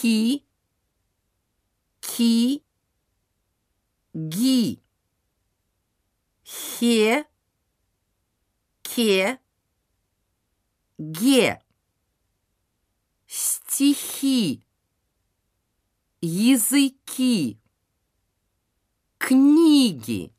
ки, ки, ги, хе, ке, ге, стихи, языки, книги.